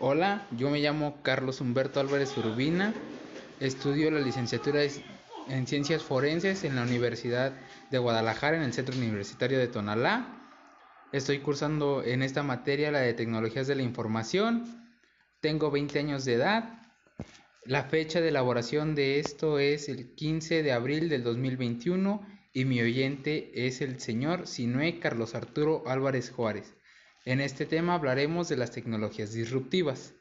Hola, yo me llamo Carlos Humberto Álvarez Urbina, estudio la licenciatura en Ciencias Forenses en la Universidad de Guadalajara en el Centro Universitario de Tonalá. Estoy cursando en esta materia la de Tecnologías de la Información. Tengo 20 años de edad. La fecha de elaboración de esto es el 15 de abril del 2021 y mi oyente es el señor Sinue Carlos Arturo Álvarez Juárez. En este tema hablaremos de las tecnologías disruptivas.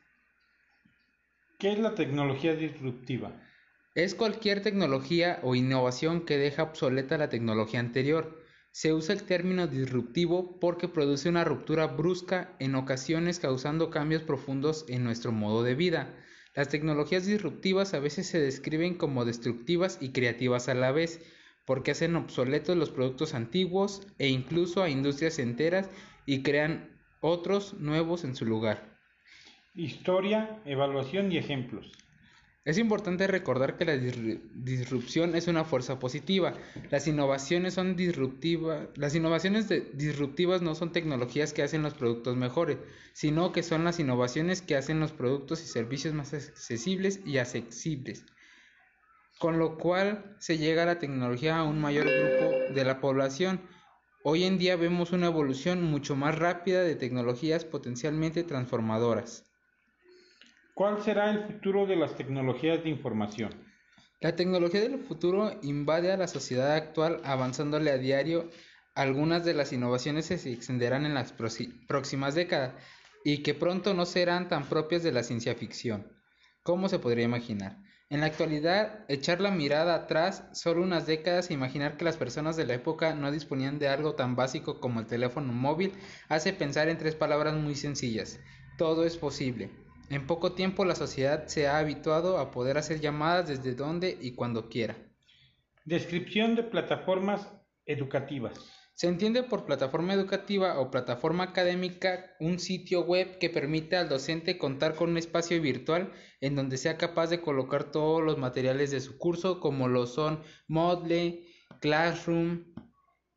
¿Qué es la tecnología disruptiva? Es cualquier tecnología o innovación que deja obsoleta la tecnología anterior. Se usa el término disruptivo porque produce una ruptura brusca en ocasiones causando cambios profundos en nuestro modo de vida. Las tecnologías disruptivas a veces se describen como destructivas y creativas a la vez, porque hacen obsoletos los productos antiguos e incluso a industrias enteras y crean otros nuevos en su lugar. Historia, evaluación y ejemplos. Es importante recordar que la disrupción es una fuerza positiva. Las innovaciones son disruptivas. Las innovaciones disruptivas no son tecnologías que hacen los productos mejores, sino que son las innovaciones que hacen los productos y servicios más accesibles y accesibles. Con lo cual se llega a la tecnología a un mayor grupo de la población Hoy en día vemos una evolución mucho más rápida de tecnologías potencialmente transformadoras. ¿Cuál será el futuro de las tecnologías de información? La tecnología del futuro invade a la sociedad actual avanzándole a diario. Algunas de las innovaciones se extenderán en las próximas décadas y que pronto no serán tan propias de la ciencia ficción. ¿Cómo se podría imaginar? En la actualidad, echar la mirada atrás solo unas décadas e imaginar que las personas de la época no disponían de algo tan básico como el teléfono móvil hace pensar en tres palabras muy sencillas. Todo es posible. En poco tiempo la sociedad se ha habituado a poder hacer llamadas desde donde y cuando quiera. Descripción de plataformas educativas. Se entiende por plataforma educativa o plataforma académica un sitio web que permite al docente contar con un espacio virtual en donde sea capaz de colocar todos los materiales de su curso como lo son Moodle, Classroom,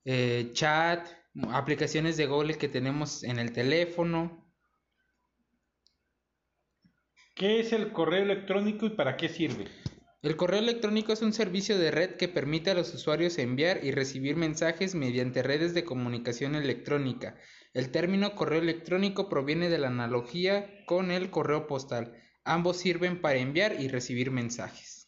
eh, chat, aplicaciones de Google que tenemos en el teléfono. ¿Qué es el correo electrónico y para qué sirve? El correo electrónico es un servicio de red que permite a los usuarios enviar y recibir mensajes mediante redes de comunicación electrónica. El término correo electrónico proviene de la analogía con el correo postal. Ambos sirven para enviar y recibir mensajes.